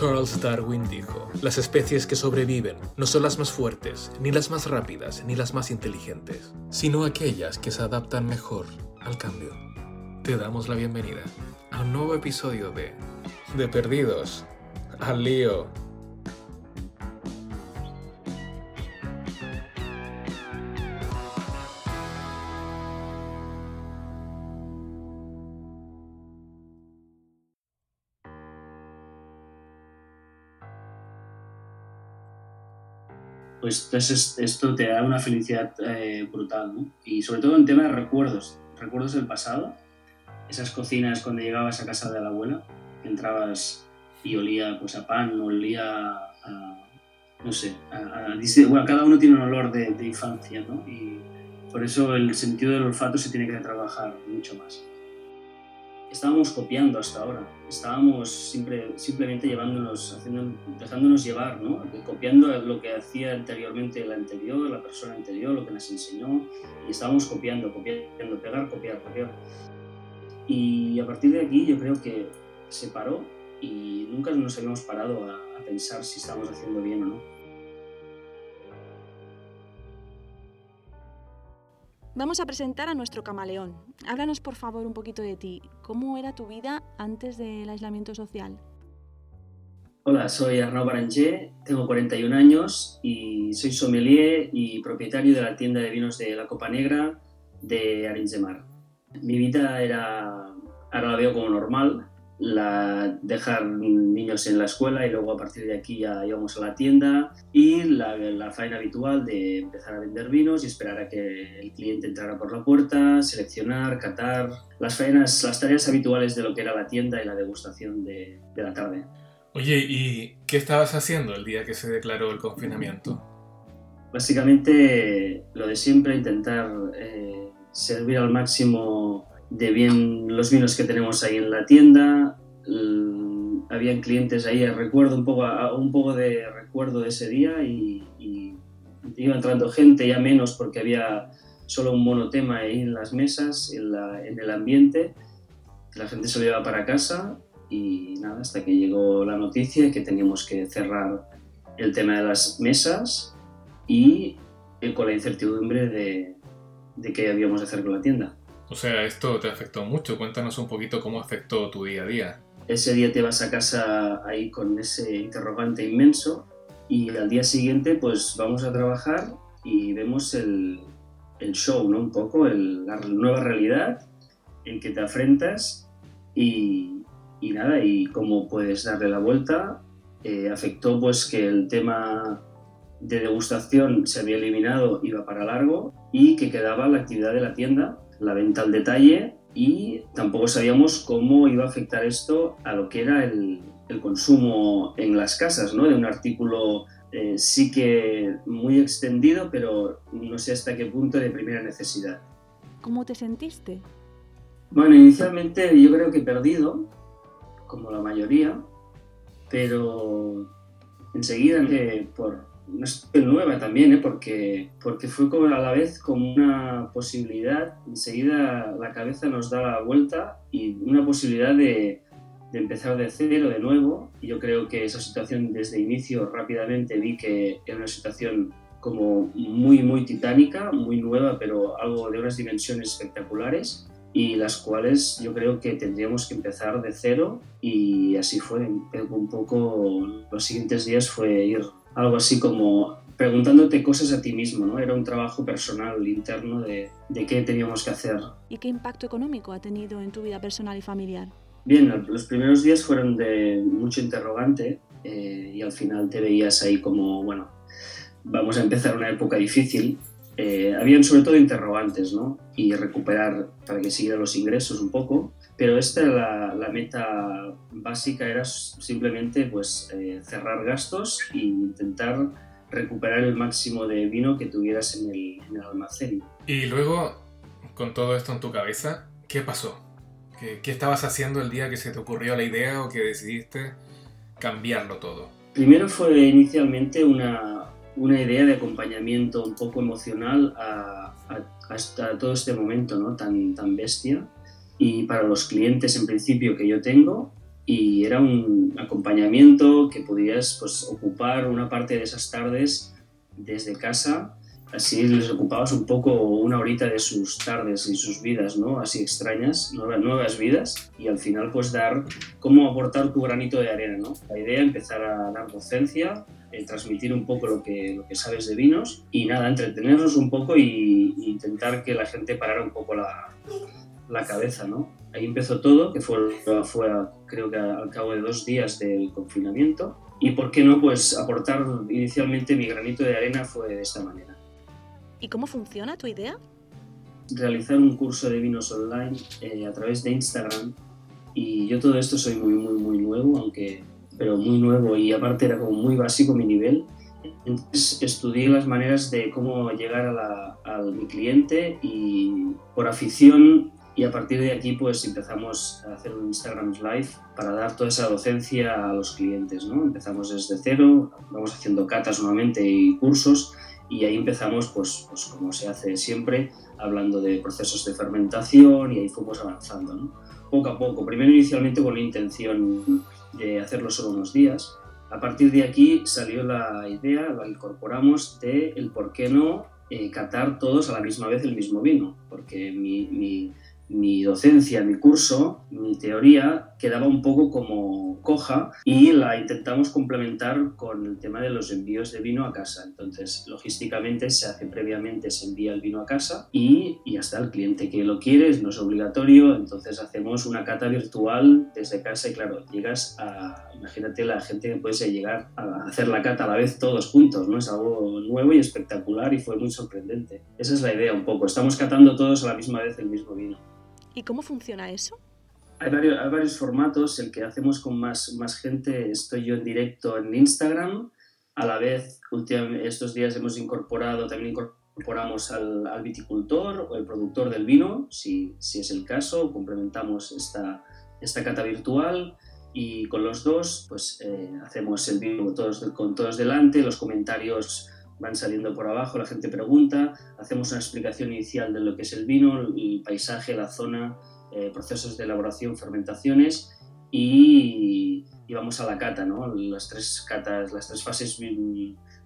Charles Darwin dijo, las especies que sobreviven no son las más fuertes, ni las más rápidas, ni las más inteligentes, sino aquellas que se adaptan mejor al cambio. Te damos la bienvenida a un nuevo episodio de De Perdidos al Lío. Pues entonces esto te da una felicidad eh, brutal. Y sobre todo en tema de recuerdos, recuerdos del pasado, esas cocinas cuando llegabas a casa de la abuela, entrabas y olía pues a pan, olía a, no sé, a, bueno, cada uno tiene un olor de, de infancia, ¿no? Y por eso el sentido del olfato se tiene que trabajar mucho más estábamos copiando hasta ahora, estábamos siempre, simplemente llevándonos, haciendo, dejándonos llevar, ¿no? copiando lo que hacía anteriormente el anterior, la persona anterior, lo que nos enseñó, y estábamos copiando, copiando, pegar, copiar, copiar. Y a partir de aquí yo creo que se paró y nunca nos habíamos parado a, a pensar si estábamos haciendo bien o no. Vamos a presentar a nuestro camaleón. Háblanos por favor un poquito de ti. ¿Cómo era tu vida antes del aislamiento social? Hola, soy Arnaud Baranger, tengo 41 años y soy sommelier y propietario de la tienda de vinos de la Copa Negra de Arenys. Mi vida era, ahora la veo como normal, la, dejar niños en la escuela y luego a partir de aquí ya íbamos a la tienda y la, la, faena habitual de empezar a vender vinos y esperar a que el cliente entrara por la puerta, seleccionar, catar, las faenas, las tareas habituales de lo que era la tienda y la degustación de, de la tarde. Oye, ¿y qué estabas haciendo el día que se declaró el confinamiento? Básicamente lo de siempre, intentar eh, servir al máximo de bien los vinos que tenemos ahí en la tienda. habían clientes ahí, recuerdo un poco, un poco de recuerdo de ese día y, iba entrando gente, ya menos porque había solo un monotema ahí en las mesas, en, en el ambiente. La gente se lo llevaba para casa y nada, hasta que llegó la noticia que teníamos que cerrar el tema de las mesas y con la incertidumbre de, de qué habíamos de hacer con la tienda. O sea, esto te afectó mucho. Cuéntanos un poquito cómo afectó tu día a día. Ese día te vas a casa ahí con ese interrogante inmenso y al día siguiente pues vamos a trabajar y vemos el, el show, ¿no? Un poco, el, la nueva realidad en que te afrentas y, y nada, y cómo puedes darle la vuelta. Eh, afectó pues que el tema de degustación se había eliminado, iba para largo y que quedaba la actividad de la tienda la venta al detalle y tampoco sabíamos cómo iba a afectar esto a lo que era el, consumo en las casas, ¿no? De un artículo eh, sí que muy extendido, pero no sé hasta qué punto de primera necesidad. ¿Cómo te sentiste? Bueno, inicialmente yo creo que perdido, como la mayoría, pero enseguida que por una nueva también, ¿eh? porque, porque fue como a la vez como una posibilidad, enseguida la cabeza nos da la vuelta y una posibilidad de, de empezar de cero de nuevo. Yo creo que esa situación desde inicio rápidamente vi que era una situación como muy, muy titánica, muy nueva, pero algo de unas dimensiones espectaculares y las cuales yo creo que tendríamos que empezar de cero y así fue. Un poco los siguientes días fue ir algo así como preguntándote cosas a ti mismo, ¿no? Era un trabajo personal, interno de, de, qué teníamos que hacer. ¿Y qué impacto económico ha tenido en tu vida personal y familiar? Bien, los primeros días fueron de mucho interrogante eh, y al final te veías ahí como, bueno, vamos a empezar una época difícil. Eh, habían sobre todo interrogantes, ¿no? Y recuperar para que siguieran los ingresos un poco pero esta la, la meta básica era simplemente pues, eh, cerrar gastos e intentar recuperar el máximo de vino que tuvieras en el, en el, almacén. Y luego, con todo esto en tu cabeza, ¿qué pasó? ¿Qué, ¿Qué estabas haciendo el día que se te ocurrió la idea o que decidiste cambiarlo todo? Primero fue inicialmente una, una idea de acompañamiento un poco emocional a, hasta todo este momento ¿no? tan, tan bestia y para los clientes en principio que yo tengo y era un acompañamiento que podías pues, ocupar una parte de esas tardes desde casa así les ocupabas un poco una horita de sus tardes y sus vidas, ¿no? Así extrañas, nuevas, nuevas vidas y al final pues dar, cómo aportar tu granito de arena, ¿no? La idea, empezar a dar docencia, eh, transmitir un poco lo que, lo que sabes de vinos y nada, entretenernos un poco y, intentar que la gente parara un poco la, la cabeza, ¿no? Ahí empezó todo, que fue, fue creo que al cabo de dos días del confinamiento. Y por qué no, pues aportar inicialmente mi granito de arena fue de esta manera. ¿Y cómo funciona tu idea? Realizar un curso de vinos online eh, a través de Instagram. Y yo todo esto soy muy, muy, muy nuevo, aunque, pero muy nuevo y aparte era como muy básico mi nivel. Entonces estudié las maneras de cómo llegar a, la, a mi cliente y por afición y a partir de aquí pues empezamos a hacer un Instagram Live para dar toda esa docencia a los clientes. ¿no? Empezamos desde cero, vamos haciendo catas nuevamente y cursos y ahí empezamos, pues, pues como se hace siempre, hablando de procesos de fermentación y ahí fuimos avanzando, ¿no? poco a poco. Primero inicialmente con la intención de hacerlo solo unos días. A partir de aquí salió la idea, la incorporamos de el por qué no eh, catar todos a la misma vez el mismo vino, porque mi, mi mi docencia, mi curso, mi teoría quedaba un poco como coja y la intentamos complementar con el tema de los envíos de vino a casa. Entonces, logísticamente se hace previamente, se envía el vino a casa y, y hasta el cliente que lo quiere, no es obligatorio, entonces hacemos una cata virtual desde casa y claro, llegas a, imagínate la gente que puede llegar a hacer la cata a la vez todos juntos, ¿no? Es algo nuevo y espectacular y fue muy sorprendente. Esa es la idea un poco, estamos catando todos a la misma vez el mismo vino. ¿Y cómo funciona eso? Hay varios, hay varios, formatos. El que hacemos con más, más gente, estoy yo en directo en Instagram. A la vez, estos días hemos incorporado, también incorporamos al, al, viticultor o el productor del vino, si, si es el caso. Complementamos esta, esta cata virtual y con los dos pues eh, hacemos el vino todos, con todos delante, los comentarios van saliendo por abajo, la gente pregunta, hacemos una explicación inicial de lo que es el vino, el paisaje, la zona, eh, procesos de elaboración, fermentaciones y, y, vamos a la cata, ¿no? Las tres catas, las tres fases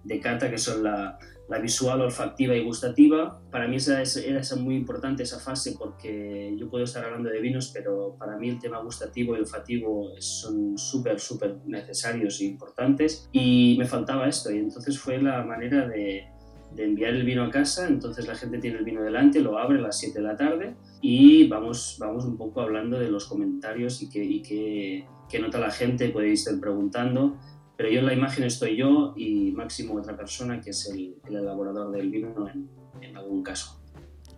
de cata que son la, visual, olfactiva y gustativa. Para mí esa, era esa muy importante esa fase porque yo puedo estar hablando de vinos, pero para mí el tema gustativo y olfativo son súper, súper necesarios e importantes y me faltaba esto y entonces fue la manera de, de, enviar el vino a casa, entonces la gente tiene el vino delante, lo abre a las 7 de la tarde y vamos, vamos un poco hablando de los comentarios y qué, y qué, qué nota la gente, podéis estar preguntando pero yo en la imagen estoy yo y máximo otra persona que es el, el elaborador del vino en, en, algún caso.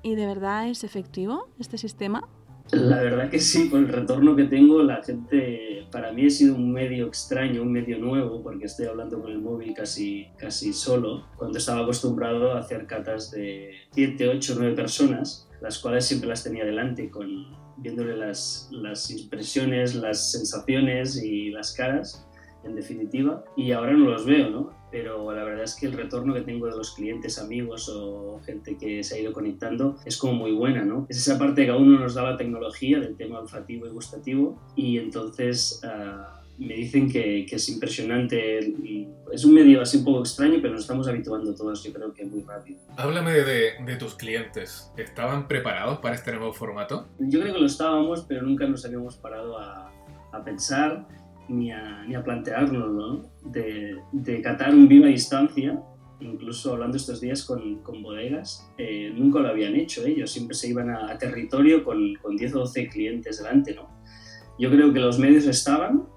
¿Y de verdad es efectivo este sistema? La verdad que sí, por el retorno que tengo, la gente, para mí ha sido un medio extraño, un medio nuevo, porque estoy hablando con el móvil casi, casi solo, cuando estaba acostumbrado a hacer catas de 7, 8, 9 personas, las cuales siempre las tenía delante, con, viéndole las, las impresiones, las sensaciones y las caras en definitiva, y ahora no los veo, ¿no? Pero la verdad es que el retorno que tengo de los clientes, amigos o gente que se ha ido conectando es como muy buena, ¿no? Es esa parte que a uno nos da la tecnología del tema olfativo y gustativo y entonces uh, me dicen que, que, es impresionante. Y es un medio así un poco extraño, pero nos estamos habituando todos, yo creo que muy rápido. Háblame de, de tus clientes. ¿Estaban preparados para este nuevo formato? Yo creo que lo estábamos, pero nunca nos habíamos parado a, a pensar ni a, ni a plantearlo, ¿no? De, de, catar un vino a distancia, incluso hablando estos días con, con bodegas, eh, nunca lo habían hecho ellos, siempre se iban a, a, territorio con, con 10 o 12 clientes delante, ¿no? Yo creo que los medios estaban,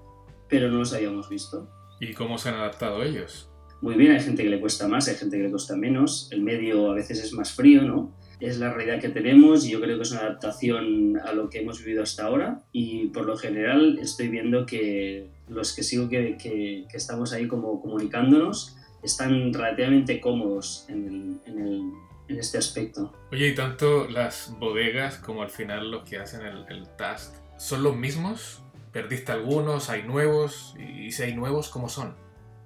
pero no los habíamos visto. ¿Y cómo se han adaptado ellos? Muy bien, hay gente que le cuesta más, hay gente que le cuesta menos, el medio a veces es más frío, ¿no? Es la realidad que tenemos y yo creo que es una adaptación a lo que hemos vivido hasta ahora y por lo general estoy viendo que los que sigo que, que, que estamos ahí como comunicándonos están relativamente cómodos en, el, en, el, en, este aspecto. Oye, y tanto las bodegas como al final los que hacen el, el task, ¿son los mismos? ¿Perdiste algunos? ¿Hay nuevos? Y si hay nuevos, ¿cómo son?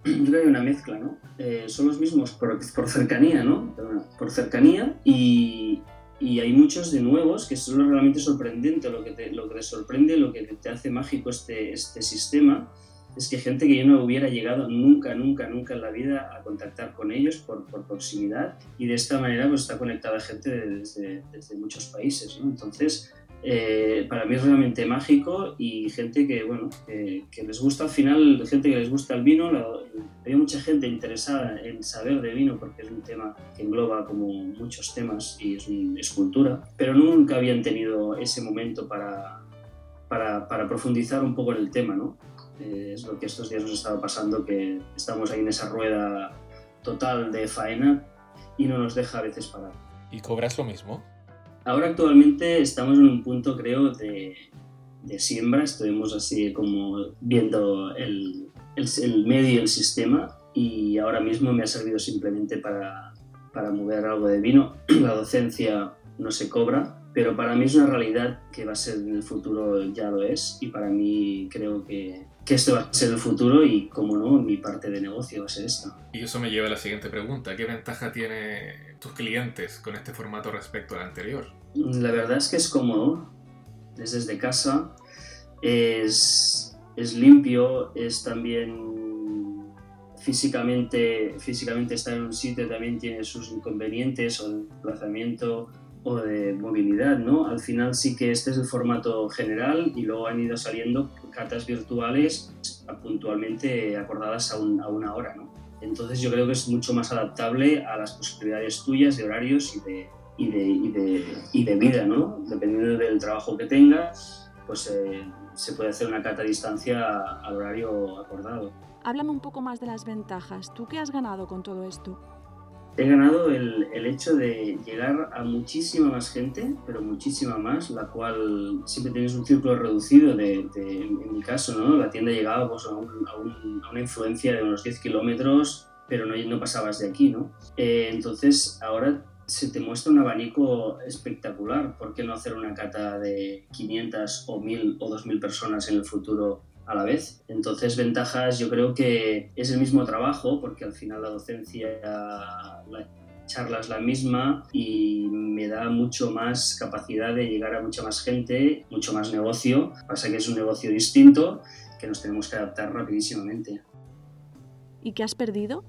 Yo creo que hay una mezcla, ¿no? Eh, son los mismos por, por, cercanía, ¿no? Por cercanía y, y hay muchos de nuevos, que lo realmente sorprendente, lo que te, lo que te sorprende, lo que te hace mágico este, este sistema, es que gente que yo no hubiera llegado nunca, nunca, nunca en la vida a contactar con ellos por, por proximidad y de esta manera pues está conectada gente desde, desde muchos países, ¿no? Entonces, eh, para mí es realmente mágico y gente que, bueno, que, les gusta al final, gente que les gusta el vino, hay mucha gente interesada en saber de vino porque es un tema que engloba como muchos temas y es, una escultura, pero nunca habían tenido ese momento para, para, para profundizar un poco en el tema, ¿no? Eh, es lo que estos días nos estaba pasando, que estamos ahí en esa rueda total de faena y no nos deja a veces parar. ¿Y cobras lo mismo? Ahora actualmente estamos en un punto, creo, de, de siembra. Estuvimos así como viendo el, el, el, medio y el sistema y ahora mismo me ha servido simplemente para, para mover algo de vino. La docencia no se cobra, pero para mí es una realidad que va a ser en el futuro, ya lo es, y para mí creo que que esto va a ser el futuro y, como no, mi parte de negocio va a ser esto. Y eso me lleva a la siguiente pregunta. ¿Qué ventaja tiene tus clientes con este formato respecto al anterior? La verdad es que es cómodo. Es desde casa, es, es limpio, es también físicamente, físicamente estar en un sitio también tiene sus inconvenientes o desplazamiento o de movilidad, ¿no? Al final sí que este es el formato general y luego han ido saliendo cartas virtuales puntualmente acordadas a, a, una hora, ¿no? Entonces yo creo que es mucho más adaptable a las posibilidades tuyas de horarios y de, y de, y de, y de vida, ¿no? Dependiendo del trabajo que tengas, pues eh, se puede hacer una cata a distancia al horario acordado. Háblame un poco más de las ventajas. ¿Tú qué has ganado con todo esto? He ganado el, el, hecho de llegar a muchísima más gente, pero muchísima más, la cual siempre tienes un círculo reducido de, de en mi caso, ¿no? La tienda llegaba pues, a, un, a, un, a, una influencia de unos 10 kilómetros, pero no, no pasabas de aquí, ¿no? Eh, entonces, ahora se te muestra un abanico espectacular. ¿Por qué no hacer una cata de 500 o 1000 o 2000 personas en el futuro a la vez. Entonces, ventajas, yo creo que es el mismo trabajo, porque al final la docencia, la charla es la misma y me da mucho más capacidad de llegar a mucha más gente, mucho más negocio. Pasa que es un negocio distinto que nos tenemos que adaptar rapidísimamente. ¿Y qué has perdido?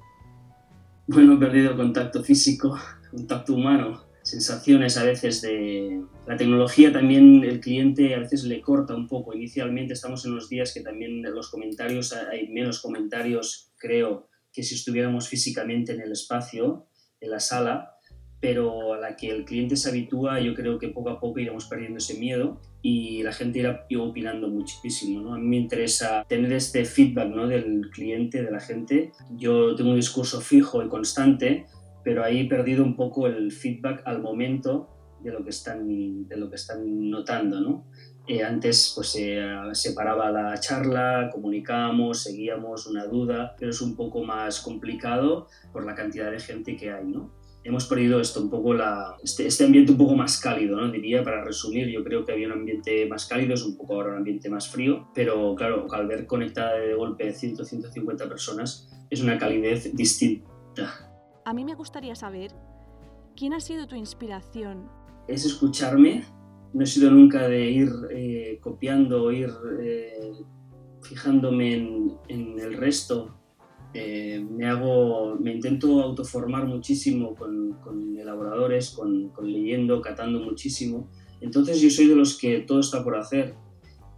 Bueno, he perdido contacto físico, contacto humano sensaciones a veces de... La tecnología también el cliente a veces le corta un poco. Inicialmente estamos en unos días que también los comentarios, hay menos comentarios, creo, que si estuviéramos físicamente en el espacio, en la sala, pero a la que el cliente se habitúa, yo creo que poco a poco iremos perdiendo ese miedo y la gente irá opinando muchísimo. ¿no? A mí me interesa tener este feedback ¿no? del cliente, de la gente. Yo tengo un discurso fijo y constante, pero ahí he perdido un poco el feedback al momento de lo que están, de lo que están notando, ¿no? Eh, antes pues se separaba la charla, comunicábamos, seguíamos una duda, pero es un poco más complicado por la cantidad de gente que hay, ¿no? Hemos perdido esto un poco, la, este, este ambiente un poco más cálido, ¿no? Diría, para resumir, yo creo que había un ambiente más cálido, es un poco ahora un ambiente más frío, pero claro, al ver conectada de golpe 100, 150 personas, es una calidez distinta a mí me gustaría saber quién ha sido tu inspiración. Es escucharme. No he sido nunca de ir eh, copiando, ir eh, fijándome en, en, el resto. Eh, me hago, me intento autoformar muchísimo con, con elaboradores, con, con, leyendo, catando muchísimo. Entonces yo soy de los que todo está por hacer.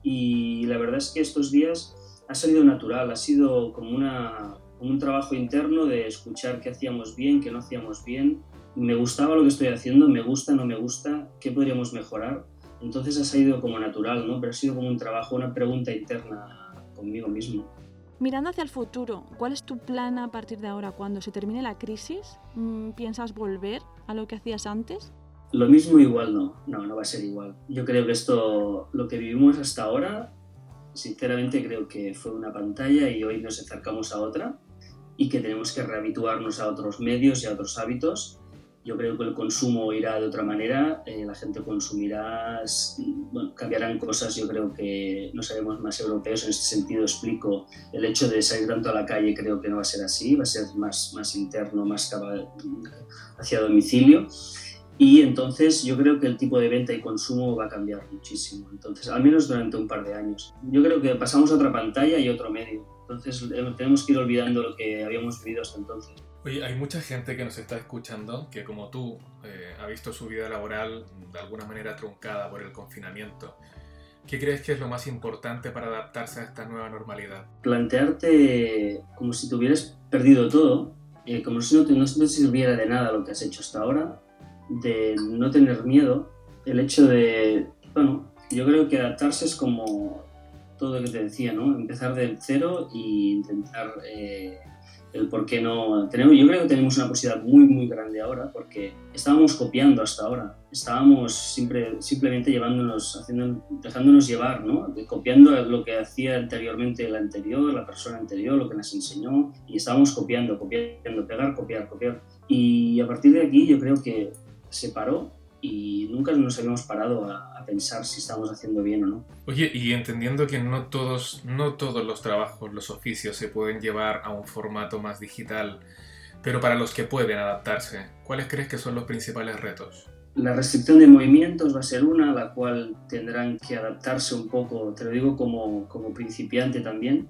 Y la verdad es que estos días ha salido natural, ha sido como una, un trabajo interno de escuchar qué hacíamos bien, qué no hacíamos bien. Me gustaba lo que estoy haciendo, me gusta, no me gusta, qué podríamos mejorar. Entonces ha salido como natural, ¿no? Pero ha sido como un trabajo, una pregunta interna conmigo mismo. Mirando hacia el futuro, ¿cuál es tu plan a partir de ahora? Cuando se termine la crisis, mm, ¿piensas volver a lo que hacías antes? Lo mismo igual no, no, no va a ser igual. Yo creo que esto, lo que vivimos hasta ahora, sinceramente creo que fue una pantalla y hoy nos acercamos a otra y que tenemos que rehabituarnos a otros medios y a otros hábitos. Yo creo que el consumo irá de otra manera, eh, la gente consumirá, bueno, cambiarán cosas, yo creo que nos haremos más europeos, en este sentido explico, el hecho de salir tanto a la calle creo que no va a ser así, va a ser más, más interno, más hacia domicilio. Y entonces yo creo que el tipo de venta y consumo va a cambiar muchísimo. Entonces, al menos durante un par de años. Yo creo que pasamos a otra pantalla y otro medio. Entonces eh, tenemos que ir olvidando lo que habíamos vivido hasta entonces. Oye, hay mucha gente que nos está escuchando que como tú eh, ha visto su vida laboral de alguna manera truncada por el confinamiento. ¿Qué crees que es lo más importante para adaptarse a esta nueva normalidad? Plantearte como si tuvieras perdido todo, eh, como si no te, no te sirviera de nada lo que has hecho hasta ahora, de no tener miedo, el hecho de, bueno, yo creo que adaptarse es como todo lo que te decía, ¿no? Empezar del cero e intentar eh, el por qué no tenemos yo creo que tenemos una posibilidad muy muy grande ahora porque estábamos copiando hasta ahora. Estábamos siempre simplemente llevándonos haciendo dejándonos llevar no copiando lo que hacía anteriormente el anterior la persona anterior lo que nos enseñó y estábamos copiando copiando pegar copiar copiar. Y a partir de aquí yo creo que se paró y nunca nos habíamos parado a, pensar si estamos haciendo bien o no. Oye, y entendiendo que no todos, no todos los trabajos, los oficios se pueden llevar a un formato más digital, pero para los que pueden adaptarse, ¿cuáles crees que son los principales retos? La restricción de movimientos va a ser una, a la cual tendrán que adaptarse un poco, te lo digo como, como principiante también,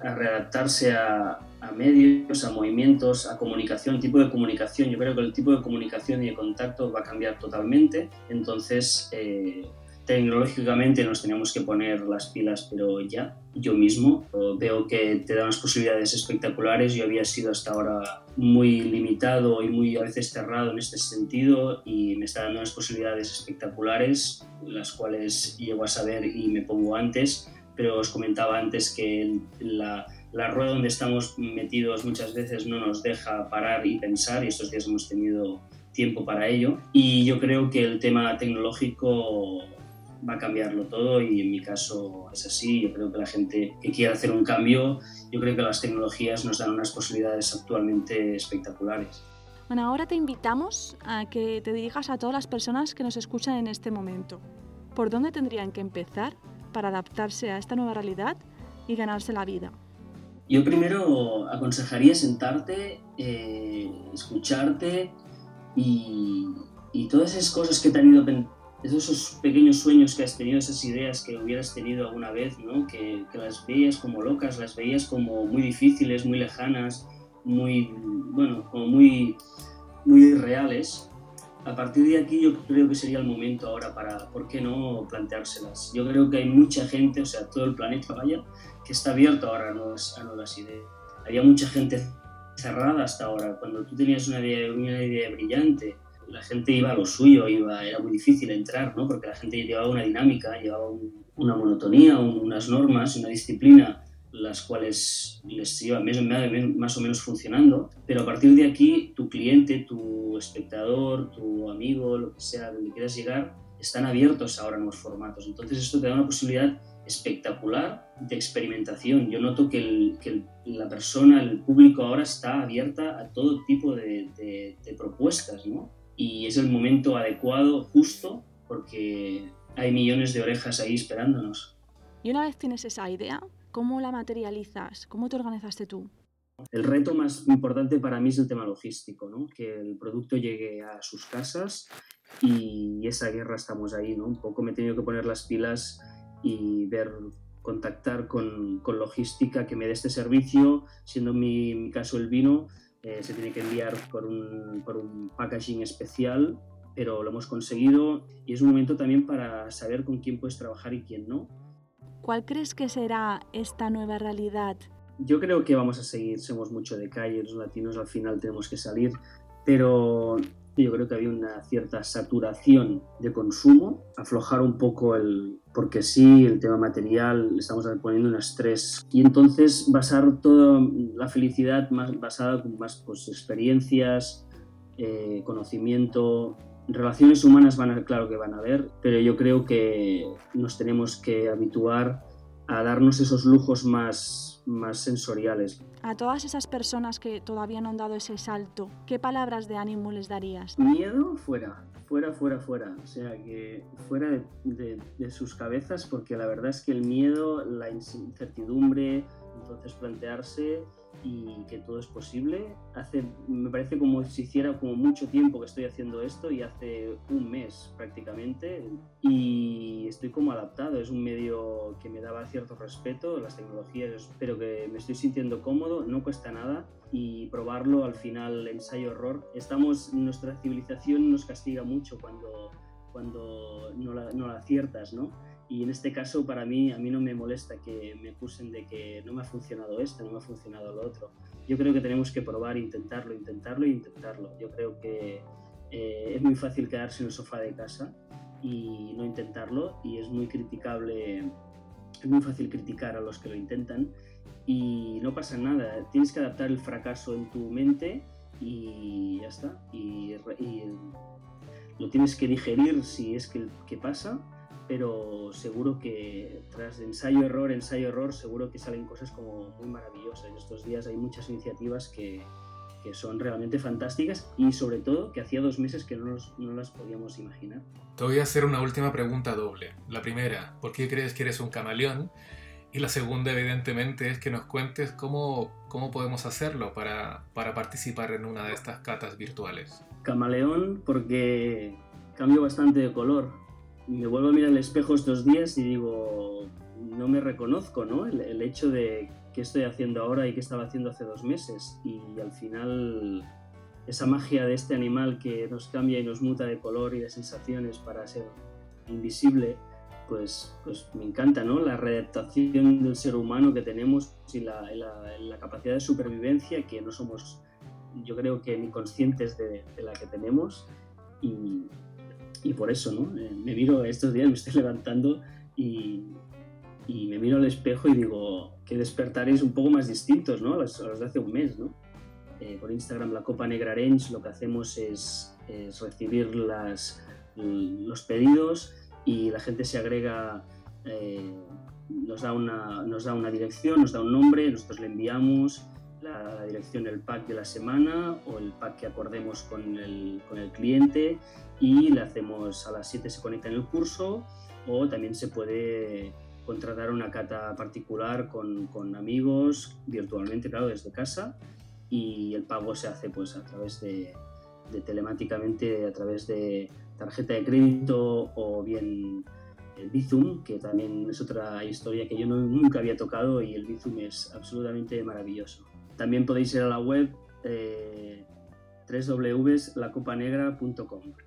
a readaptarse a, a, medios, a movimientos, a comunicación, tipo de comunicación. Yo creo que el tipo de comunicación y de contacto va a cambiar totalmente. Entonces, eh, tecnológicamente nos tenemos que poner las pilas, pero ya, yo mismo veo que te da unas posibilidades espectaculares. Yo había sido hasta ahora muy limitado y muy a veces cerrado en este sentido y me está dando unas posibilidades espectaculares, las cuales llego a saber y me pongo antes pero os comentaba antes que la, la rueda donde estamos metidos muchas veces no nos deja parar y pensar y estos días hemos tenido tiempo para ello y yo creo que el tema tecnológico va a cambiarlo todo y en mi caso es así. Yo creo que la gente que quiera hacer un cambio, yo creo que las tecnologías nos dan unas posibilidades actualmente espectaculares. Bueno, ahora te invitamos a que te dirijas a todas las personas que nos escuchan en este momento. ¿Por dónde tendrían que empezar para adaptarse a esta nueva realidad y ganarse la vida? Yo primero aconsejaría sentarte, eh, escucharte y, y, todas esas cosas que te han ido, esos pequeños sueños que has tenido, esas ideas que hubieras tenido alguna vez, ¿no? que, que las veías como locas, las veías como muy difíciles, muy lejanas, muy, bueno, como muy, muy reales, a partir de aquí yo creo que sería el momento ahora para, ¿por qué no planteárselas? Yo creo que hay mucha gente, o sea, todo el planeta, vaya, que está abierto ahora a nuevas, a nuevas ideas. Había mucha gente cerrada hasta ahora. Cuando tú tenías una idea, una idea brillante, la gente iba a lo suyo, iba, era muy difícil entrar, ¿no? Porque la gente llevaba una dinámica, llevaba una monotonía, unas normas, una disciplina las cuales les lleva más o menos funcionando, pero a partir de aquí tu cliente, tu espectador, tu amigo, lo que sea, donde quieras llegar, están abiertos ahora a nuevos formatos. Entonces esto te da una posibilidad espectacular de experimentación. Yo noto que, la persona, el público ahora está abierta a todo tipo de, de propuestas, ¿no? Y es el momento adecuado, justo, porque hay millones de orejas ahí esperándonos. Y una vez tienes esa idea, ¿Cómo la materializas? ¿Cómo te organizaste tú? El reto más importante para mí es el tema logístico, ¿no? que el producto llegue a sus casas y esa guerra estamos ahí. ¿no? Un poco me he tenido que poner las pilas y ver, contactar con, con logística que me dé este servicio, siendo mi, mi caso el vino, eh, se tiene que enviar por un, por un packaging especial, pero lo hemos conseguido y es un momento también para saber con quién puedes trabajar y quién no ¿Cuál crees que será esta nueva realidad? Yo creo que vamos a seguir, somos mucho de calle, los latinos al final tenemos que salir, pero yo creo que había una cierta saturación de consumo, aflojar un poco el, porque sí, el tema material, estamos poniendo un estrés y entonces basar toda la felicidad más basada con más pues, experiencias, eh, conocimiento, relaciones humanas van a, claro que van a haber, pero yo creo que nos tenemos que habituar a darnos esos lujos más, más sensoriales. A todas esas personas que todavía no han dado ese salto, ¿qué palabras de ánimo les darías? Miedo fuera, fuera, fuera, fuera. O sea, que fuera de, de sus cabezas, porque la verdad es que el miedo, la incertidumbre, Entonces plantearse y que todo es posible. Hace, me parece como si hiciera como mucho tiempo que estoy haciendo esto y hace un mes prácticamente y estoy como adaptado. Es un medio que me daba cierto respeto, las tecnologías, pero que me estoy sintiendo cómodo, no cuesta nada y probarlo al final ensayo-error. Estamos, nuestra civilización nos castiga mucho cuando, cuando no, la, no la aciertas, ¿no? Y en este caso, para mí, a mí no me molesta que me acusen de que no me ha funcionado esto, no me ha funcionado lo otro. Yo creo que tenemos que probar, intentarlo, intentarlo e intentarlo. Yo creo que eh, es muy fácil quedarse en el sofá de casa y no intentarlo y es muy criticable, es muy fácil criticar a los que lo intentan y no pasa nada. Tienes que adaptar el fracaso en tu mente y ya está. Y, y lo tienes que digerir si es que, que pasa pero seguro que tras ensayo, error, ensayo, error, seguro que salen cosas como muy maravillosas. En estos días hay muchas iniciativas que, que son realmente fantásticas y sobre todo que hacía dos meses que no, no, las podíamos imaginar. Te voy a hacer una última pregunta doble. La primera, ¿por qué crees que eres un camaleón? Y la segunda, evidentemente, es que nos cuentes cómo, cómo podemos hacerlo para, para participar en una de estas catas virtuales. Camaleón porque cambio bastante de color me vuelvo a mirar el espejo estos días y digo, no me reconozco, ¿no? El, hecho de qué estoy haciendo ahora y qué estaba haciendo hace dos meses. Y al final, esa magia de este animal que nos cambia y nos muta de color y de sensaciones para ser invisible, pues, pues me encanta, ¿no? La readaptación del ser humano que tenemos y la, la, capacidad de supervivencia que no somos, yo creo que ni conscientes de, de la que tenemos. Y, y por eso, ¿no? Eh, me miro estos días, me estoy levantando y, y, me miro al espejo y digo que despertares un poco más distintos, ¿no? A los, de hace un mes, ¿no? Eh, por Instagram, la Copa Negra Range, lo que hacemos es, es, recibir las, los pedidos y la gente se agrega, eh, nos, da una, nos da una dirección, nos da un nombre, nosotros le enviamos la, dirección del pack de la semana o el pack que acordemos con el, con el cliente y le hacemos a las 7 se conecta en el curso o también se puede contratar una cata particular con, con, amigos virtualmente, claro, desde casa y el pago se hace pues a través de, de telemáticamente, a través de tarjeta de crédito o bien el Bizum, que también es otra historia que yo no, nunca había tocado y el Bizum es absolutamente maravilloso. También podéis ir a la web eh, www.lacopanegra.com.